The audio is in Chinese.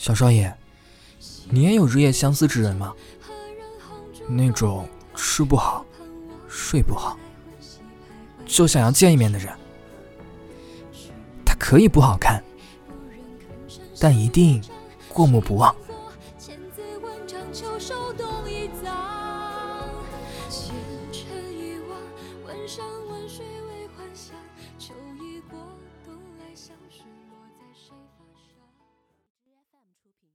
小少爷，你也有日夜相思之人吗？那种吃不好、睡不好，就想要见一面的人。他可以不好看，但一定过目不忘。山问水。品。